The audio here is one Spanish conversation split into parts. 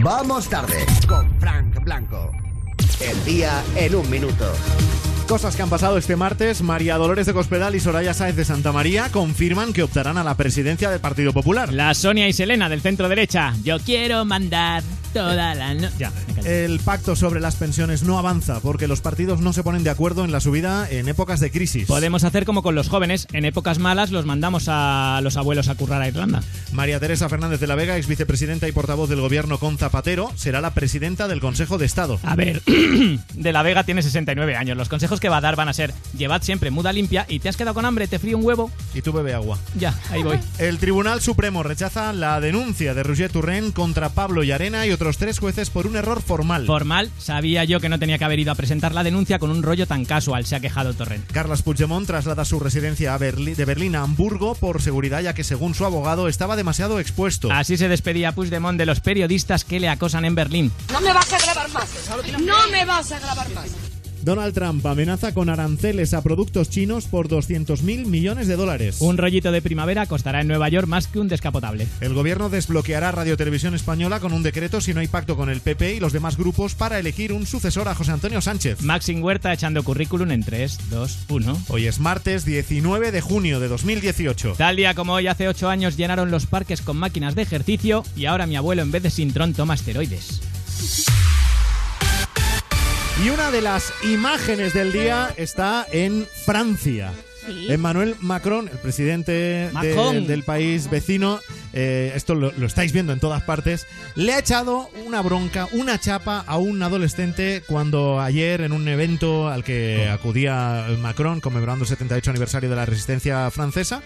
Vamos tarde con Frank Blanco. El día en un minuto. Cosas que han pasado este martes, María Dolores de Cospedal y Soraya Sáez de Santa María confirman que optarán a la presidencia del Partido Popular. La Sonia y Selena del centro derecha. Yo quiero mandar toda la no Ya. El pacto sobre las pensiones no avanza porque los partidos no se ponen de acuerdo en la subida en épocas de crisis. Podemos hacer como con los jóvenes. En épocas malas los mandamos a los abuelos a currar a Irlanda. María Teresa Fernández de la Vega, ex vicepresidenta y portavoz del gobierno con Zapatero, será la presidenta del Consejo de Estado. A ver, de la Vega tiene 69 años. Los consejos que va a dar van a ser: llevad siempre muda limpia y te has quedado con hambre, te frío un huevo. Y tú bebe agua. Ya, ahí voy. El Tribunal Supremo rechaza la denuncia de Roger Turren contra Pablo Llarena y otros tres jueces por un error formal. Formal, sabía yo que no tenía que haber ido a presentar la denuncia con un rollo tan casual, se ha quejado Torrent. Carlas Puigdemont traslada su residencia a Berli- de Berlín a Hamburgo por seguridad ya que según su abogado estaba demasiado expuesto. Así se despedía Puigdemont de los periodistas que le acosan en Berlín. No me vas a grabar más. No me vas a grabar más. Donald Trump amenaza con aranceles a productos chinos por 200.000 millones de dólares. Un rollito de primavera costará en Nueva York más que un descapotable. El gobierno desbloqueará Radio Televisión Española con un decreto si no hay pacto con el PP y los demás grupos para elegir un sucesor a José Antonio Sánchez. Maxim Huerta echando currículum en 3, 2, 1. Hoy es martes 19 de junio de 2018. Tal día como hoy, hace 8 años llenaron los parques con máquinas de ejercicio y ahora mi abuelo en vez de Sintrón toma esteroides. Y una de las imágenes del día está en Francia. Sí. Emmanuel Macron, el presidente de- del país vecino, eh, esto lo, lo estáis viendo en todas partes, le ha echado una bronca, una chapa a un adolescente cuando ayer en un evento al que acudía Macron conmemorando el 78 aniversario de la resistencia francesa,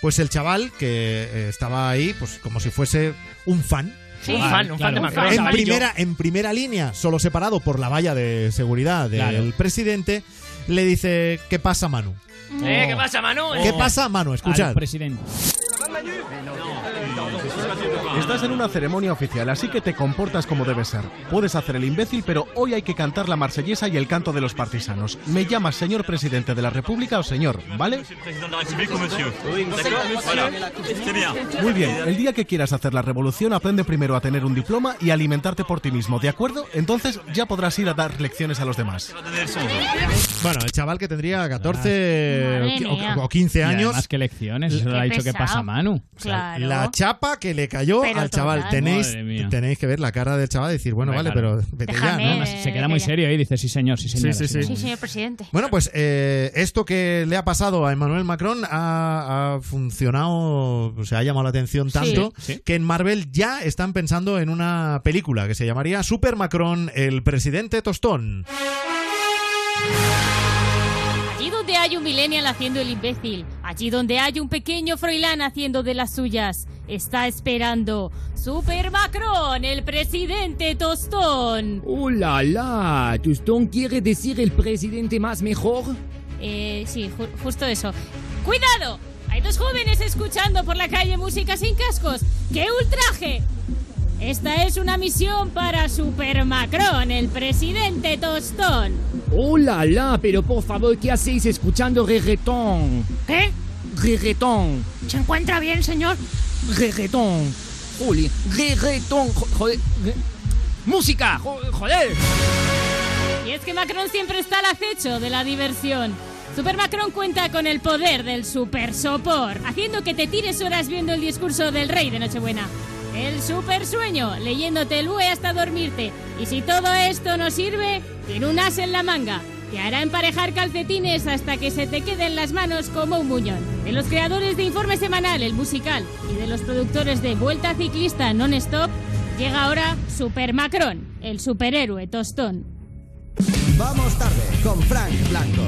pues el chaval que eh, estaba ahí, pues como si fuese un fan, Sí. Un fan, un fan de Macron. en primera, en primera línea, solo separado por la valla de seguridad del Claro. presidente, le dice, ¿qué pasa, Manu? Eh, ¿Qué pasa, Manu? ¿Qué pasa, Manu? Escuchad. Al presidente. Estás en una ceremonia oficial, así que te comportas como debe ser. Puedes hacer el imbécil, pero hoy hay que cantar la marsellesa y el canto de los partisanos. Me llamas señor presidente de la República o señor, ¿vale? Muy bien, el día que quieras hacer la revolución, aprende primero a tener un diploma y alimentarte por ti mismo, ¿de acuerdo? Entonces ya podrás ir a dar lecciones a los demás. Bueno, el chaval que tendría 14 Madre o, mía. o 15 Y años. además, ¿qué lecciones? Eso lo ha dicho ¿Qué pesado. pasa, Manu? Claro. La chapa que le cayó Pero al chaval. total. Tenéis, tenéis que ver la cara del chaval y decir, bueno, vale, pero vete ya, Déjame. ¿no? Además, se queda muy ya. serio y dice, sí señor, sí señor. Sí, sí, sí. Sí, señor presidente. Bueno, pues eh, esto que le ha pasado a Emmanuel Macron ha, ha funcionado, se ha llamado la atención tanto Sí. que en Marvel ya están pensando en una película que se llamaría Super Macron, el presidente tostón. Allí donde hay un millennial haciendo el imbécil, allí donde hay un pequeño Froilán haciendo de las suyas, está esperando Super Macron, el presidente tostón. Oh la la, ¿Tostón quiere decir el presidente más mejor? Eh, sí, ju- justo eso. ¡Cuidado! Hay dos jóvenes escuchando por la calle música sin cascos. ¡Qué ultraje! Esta es una misión para Super Macron, el presidente tostón. Oh la la, pero por favor, ¿qué hacéis escuchando reggaetón? ¿Qué? Reggaetón, ¿Se encuentra bien, señor? Reggaetón. Juli, reggaetón, jo- joder. Música, jo- joder. Y es que Macron siempre está al acecho de la diversión. Super Macron cuenta con el poder del super sopor, haciendo que te tires horas viendo el discurso del rey de Nochebuena. El super sueño, leyéndote el UE hasta dormirte. Y si todo esto no sirve, tiene un as en la manga. Te hará emparejar calcetines hasta que se te queden las manos como un muñón. De los creadores de Informe Semanal, el musical, y de los productores de Vuelta Ciclista Non-Stop, llega ahora Super Macron, el superhéroe tostón. Vamos tarde con Frank Blanco.